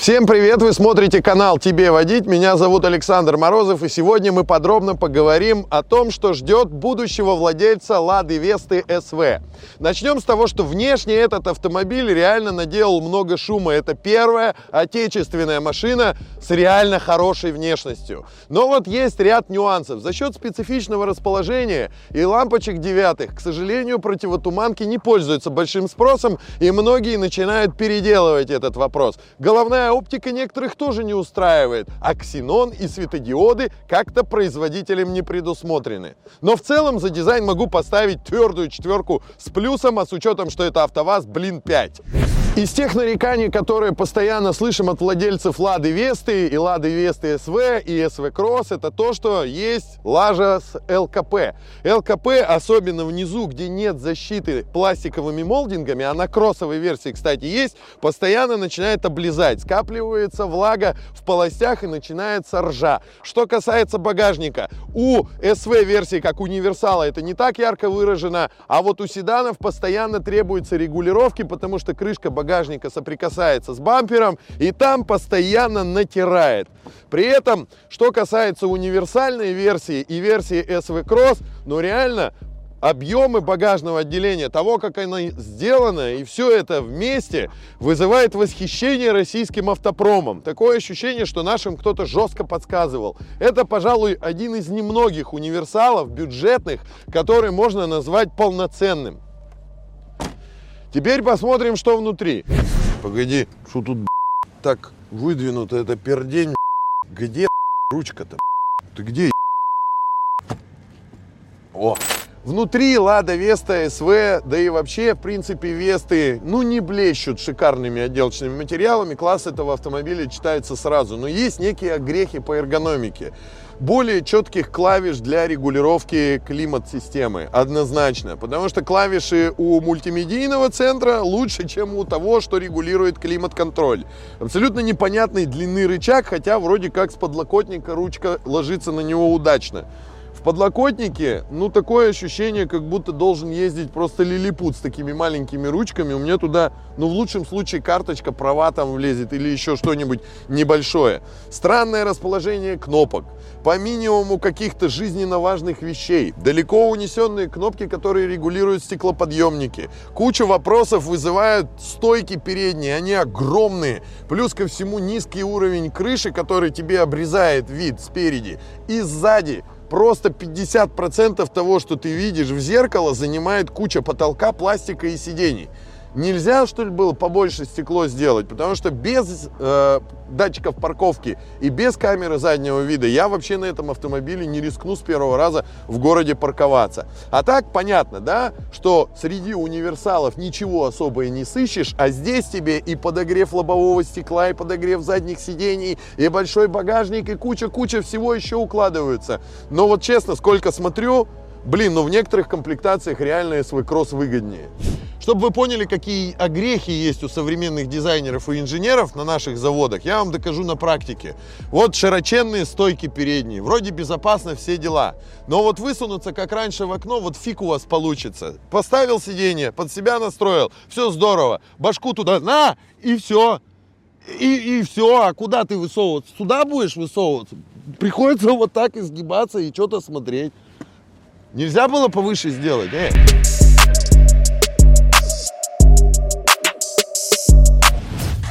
Всем привет! Вы смотрите канал «Тебе водить». Меня зовут Александр Морозов, и сегодня мы подробно поговорим о том, что ждет будущего владельца Лады Весты СВ. Начнем с того, что внешне этот автомобиль реально наделал много шума. Это первая отечественная машина с реально хорошей внешностью. Но вот есть ряд нюансов. За счет специфичного расположения и лампочек девятых, к сожалению, противотуманки не пользуются большим спросом, и многие начинают переделывать этот вопрос. Головная оптика некоторых тоже не устраивает, а ксенон и светодиоды как-то производителем не предусмотрены. Но в целом за дизайн могу поставить твердую четверку с плюсом, а с учетом, что это АвтоВАЗ, блин, 5. Из тех нареканий, которые постоянно слышим от владельцев Лады Весты и Лады Весты СВ и СВ Кросс, это то, что есть лажа с ЛКП. ЛКП, особенно внизу, где нет защиты пластиковыми молдингами, а на кроссовой версии, кстати, есть, постоянно начинает облизать. Скапливается влага в полостях и начинается ржа. Что касается багажника, у СВ версии, как универсала, это не так ярко выражено, а вот у седанов постоянно требуется регулировки, потому что крышка багажника соприкасается с бампером и там постоянно натирает. При этом, что касается универсальной версии и версии SV Cross, ну реально объемы багажного отделения, того, как оно сделано, и все это вместе вызывает восхищение российским автопромом. Такое ощущение, что нашим кто-то жестко подсказывал. Это, пожалуй, один из немногих универсалов бюджетных, который можно назвать полноценным. Теперь посмотрим, что внутри. Погоди, что тут так выдвинуто, это пердень. Где ручка-то? Ты где? О, Внутри Лада Веста СВ, да и вообще, в принципе, Весты, ну, не блещут шикарными отделочными материалами. Класс этого автомобиля читается сразу. Но есть некие огрехи по эргономике более четких клавиш для регулировки климат-системы, однозначно. Потому что клавиши у мультимедийного центра лучше, чем у того, что регулирует климат-контроль. Абсолютно непонятной длины рычаг, хотя вроде как с подлокотника ручка ложится на него удачно. В подлокотнике, ну, такое ощущение, как будто должен ездить просто лилипут с такими маленькими ручками. У меня туда, ну, в лучшем случае, карточка права там влезет или еще что-нибудь небольшое. Странное расположение кнопок. По минимуму каких-то жизненно важных вещей. Далеко унесенные кнопки, которые регулируют стеклоподъемники. Куча вопросов вызывают стойки передние. Они огромные. Плюс ко всему низкий уровень крыши, который тебе обрезает вид спереди. И сзади просто 50% того, что ты видишь в зеркало, занимает куча потолка, пластика и сидений. Нельзя, что ли, было побольше стекло сделать, потому что без э, датчиков парковки и без камеры заднего вида я вообще на этом автомобиле не рискну с первого раза в городе парковаться. А так понятно, да, что среди универсалов ничего особо и не сыщешь, а здесь тебе и подогрев лобового стекла, и подогрев задних сидений, и большой багажник, и куча-куча всего еще укладываются. Но вот честно, сколько смотрю, блин, ну в некоторых комплектациях реально свой кросс выгоднее. Чтобы вы поняли, какие огрехи есть у современных дизайнеров и инженеров на наших заводах, я вам докажу на практике. Вот широченные стойки передние, вроде безопасно, все дела. Но вот высунуться, как раньше, в окно, вот фиг у вас получится. Поставил сиденье, под себя настроил, все здорово, башку туда, на, и все. И, и все, а куда ты высовываться? Сюда будешь высовываться? Приходится вот так изгибаться и что-то смотреть. Нельзя было повыше сделать, э?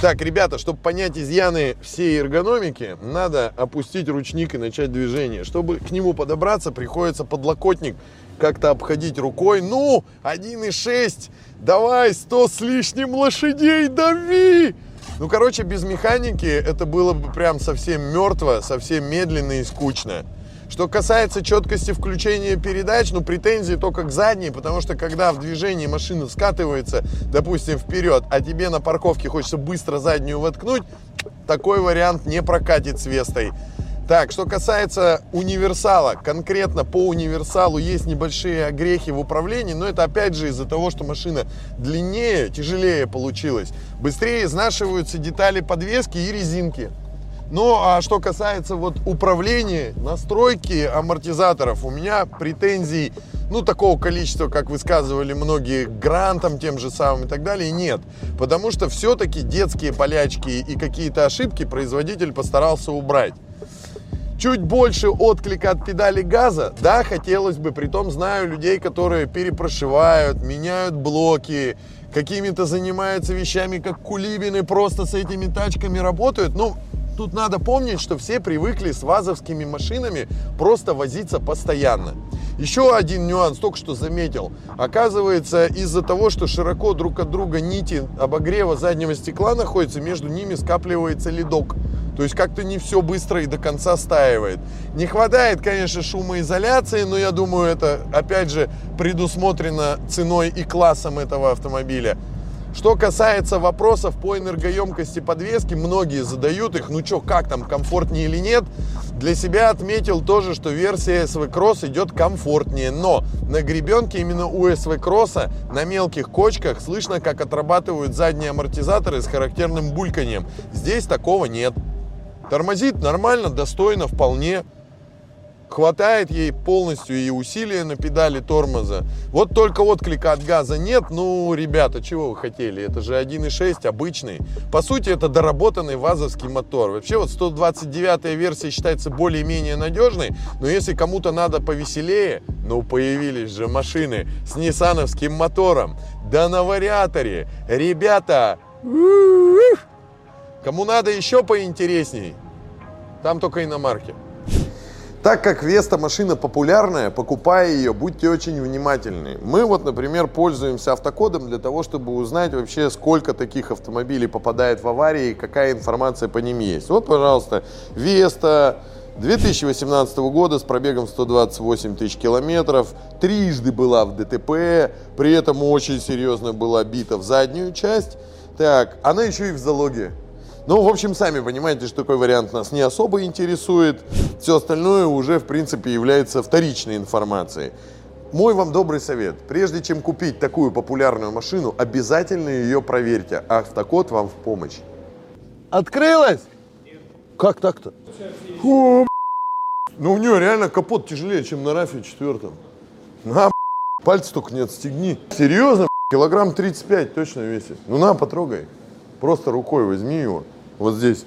Так, ребята, чтобы понять изъяны всей эргономики, надо опустить ручник и начать движение. Чтобы к нему подобраться, приходится подлокотник как-то обходить рукой. Ну, 1,6, давай, 100 с лишним лошадей, дави! Ну, короче, без механики это было бы прям совсем мертво, совсем медленно и скучно. Что касается четкости включения передач, ну, претензии только к задней, потому что когда в движении машина скатывается, допустим, вперед, а тебе на парковке хочется быстро заднюю воткнуть, такой вариант не прокатит с Вестой. Так, что касается универсала, конкретно по универсалу есть небольшие огрехи в управлении, но это опять же из-за того, что машина длиннее, тяжелее получилась. Быстрее изнашиваются детали подвески и резинки. Ну, а что касается вот управления, настройки амортизаторов, у меня претензий ну, такого количества, как высказывали многие, грантом тем же самым и так далее, нет. Потому что все-таки детские болячки и какие-то ошибки производитель постарался убрать. Чуть больше отклика от педали газа, да, хотелось бы, при том знаю людей, которые перепрошивают, меняют блоки, какими-то занимаются вещами, как кулибины, просто с этими тачками работают. Ну, тут надо помнить, что все привыкли с вазовскими машинами просто возиться постоянно. Еще один нюанс, только что заметил. Оказывается, из-за того, что широко друг от друга нити обогрева заднего стекла находятся, между ними скапливается ледок. То есть как-то не все быстро и до конца стаивает. Не хватает, конечно, шумоизоляции, но я думаю, это, опять же, предусмотрено ценой и классом этого автомобиля. Что касается вопросов по энергоемкости подвески, многие задают их, ну что, как там, комфортнее или нет. Для себя отметил тоже, что версия SV Cross идет комфортнее, но на гребенке именно у SV Cross на мелких кочках слышно, как отрабатывают задние амортизаторы с характерным бульканьем. Здесь такого нет. Тормозит нормально, достойно, вполне. Хватает ей полностью и усилия на педали тормоза. Вот только отклика от газа нет. Ну, ребята, чего вы хотели? Это же 1.6 обычный. По сути, это доработанный вазовский мотор. Вообще, вот 129 версия считается более-менее надежной. Но если кому-то надо повеселее, ну, появились же машины с ниссановским мотором. Да на вариаторе. Ребята, Кому надо еще поинтересней, там только иномарки. Так как Веста машина популярная, покупая ее, будьте очень внимательны. Мы вот, например, пользуемся автокодом для того, чтобы узнать вообще, сколько таких автомобилей попадает в аварии какая информация по ним есть. Вот, пожалуйста, Веста 2018 года с пробегом 128 тысяч километров, трижды была в ДТП, при этом очень серьезно была бита в заднюю часть. Так, она еще и в залоге. Ну, в общем, сами понимаете, что такой вариант нас не особо интересует. Все остальное уже, в принципе, является вторичной информацией. Мой вам добрый совет. Прежде чем купить такую популярную машину, обязательно ее проверьте. Автокод вам в помощь. Открылась? Как так-то? О, ну, у нее реально капот тяжелее, чем на Рафе четвертом. На, пальцы только не отстегни. Серьезно? Килограмм 35 точно весит. Ну, на, потрогай. Просто рукой возьми его. Вот здесь.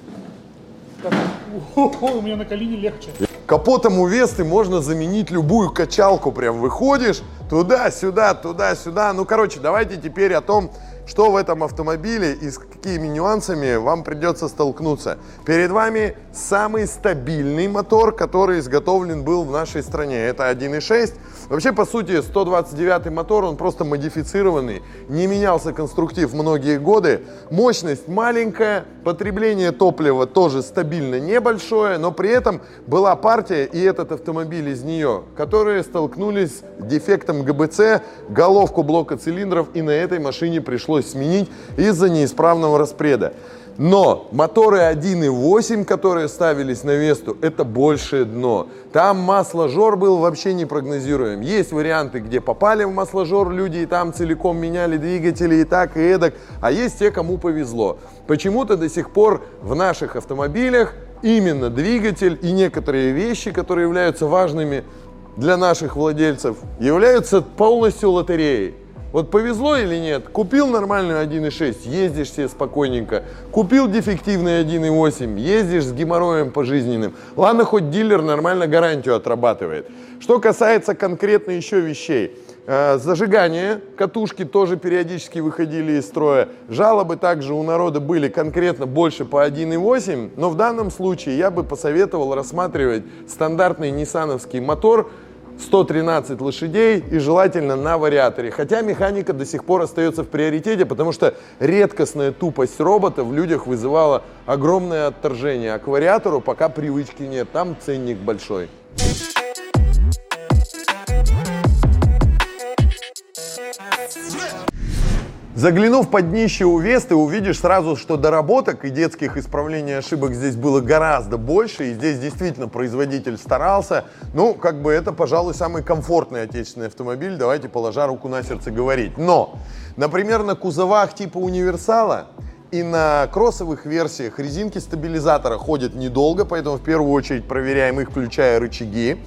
у меня на колени легче. Капотом у Весты можно заменить любую качалку. Прям выходишь туда-сюда, туда-сюда. Ну, короче, давайте теперь о том, что в этом автомобиле и с какими нюансами вам придется столкнуться. Перед вами самый стабильный мотор, который изготовлен был в нашей стране. Это 1.6. Вообще, по сути, 129 мотор, он просто модифицированный, не менялся конструктив многие годы. Мощность маленькая, потребление топлива тоже стабильно небольшое, но при этом была партия и этот автомобиль из нее, которые столкнулись с дефектом ГБЦ, головку блока цилиндров, и на этой машине пришлось сменить из-за неисправного распреда. Но моторы 1.8, которые ставились на Весту, это большее дно. Там масложор был вообще непрогнозируем. Есть варианты, где попали в масложор люди и там целиком меняли двигатели и так, и эдак. А есть те, кому повезло. Почему-то до сих пор в наших автомобилях именно двигатель и некоторые вещи, которые являются важными для наших владельцев, являются полностью лотереей. Вот повезло или нет? Купил нормальную 1.6, ездишь себе спокойненько. Купил дефективный 1.8, ездишь с геморроем пожизненным. Ладно, хоть дилер нормально гарантию отрабатывает. Что касается конкретно еще вещей. Э, зажигание, катушки тоже периодически выходили из строя. Жалобы также у народа были конкретно больше по 1.8, но в данном случае я бы посоветовал рассматривать стандартный ниссановский мотор 113 лошадей и желательно на вариаторе. Хотя механика до сих пор остается в приоритете, потому что редкостная тупость робота в людях вызывала огромное отторжение. А к вариатору пока привычки нет, там ценник большой. Заглянув под днище у Весты, увидишь сразу, что доработок и детских исправлений ошибок здесь было гораздо больше, и здесь действительно производитель старался. Ну, как бы это, пожалуй, самый комфортный отечественный автомобиль, давайте положа руку на сердце говорить. Но, например, на кузовах типа универсала и на кроссовых версиях резинки стабилизатора ходят недолго, поэтому в первую очередь проверяем их, включая рычаги.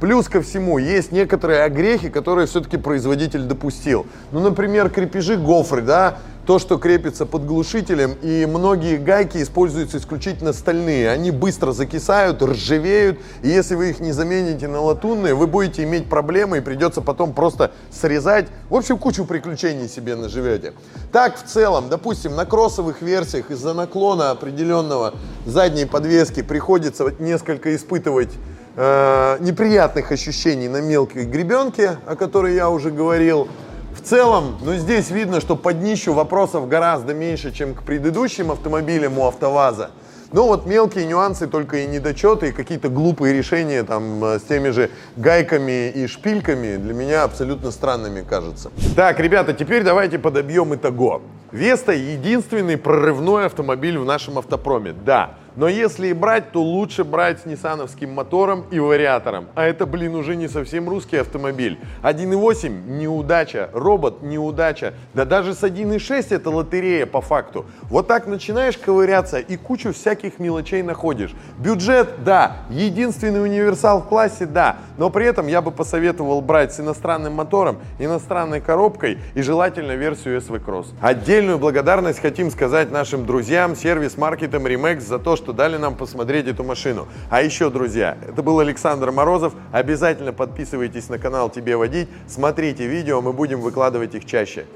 Плюс ко всему, есть некоторые огрехи, которые все-таки производитель допустил. Ну, например, крепежи гофры, да, то, что крепится под глушителем, и многие гайки используются исключительно стальные. Они быстро закисают, ржавеют, и если вы их не замените на латунные, вы будете иметь проблемы и придется потом просто срезать. В общем, кучу приключений себе наживете. Так, в целом, допустим, на кроссовых версиях из-за наклона определенного задней подвески приходится несколько испытывать э, неприятных ощущений на мелкой гребенке, о которой я уже говорил. В целом, ну здесь видно, что под днищу вопросов гораздо меньше, чем к предыдущим автомобилям у АвтоВАЗа. Ну вот мелкие нюансы, только и недочеты, и какие-то глупые решения там э, с теми же гайками и шпильками для меня абсолютно странными кажутся. Так, ребята, теперь давайте подобьем итого. Веста единственный прорывной автомобиль в нашем автопроме. Да, но если и брать, то лучше брать с ниссановским мотором и вариатором. А это, блин, уже не совсем русский автомобиль. 1.8 – неудача, робот – неудача. Да даже с 1.6 это лотерея по факту. Вот так начинаешь ковыряться и кучу всяких мелочей находишь. Бюджет – да. Единственный универсал в классе – да. Но при этом я бы посоветовал брать с иностранным мотором, иностранной коробкой и желательно версию SV Cross. Отдельную благодарность хотим сказать нашим друзьям, сервис-маркетам Remax за то, что дали нам посмотреть эту машину. А еще, друзья, это был Александр Морозов. Обязательно подписывайтесь на канал «Тебе водить», смотрите видео, мы будем выкладывать их чаще.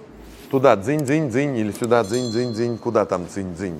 Туда дзынь-дзынь-дзынь или сюда дзынь-дзынь-дзынь, куда там дзынь-дзынь.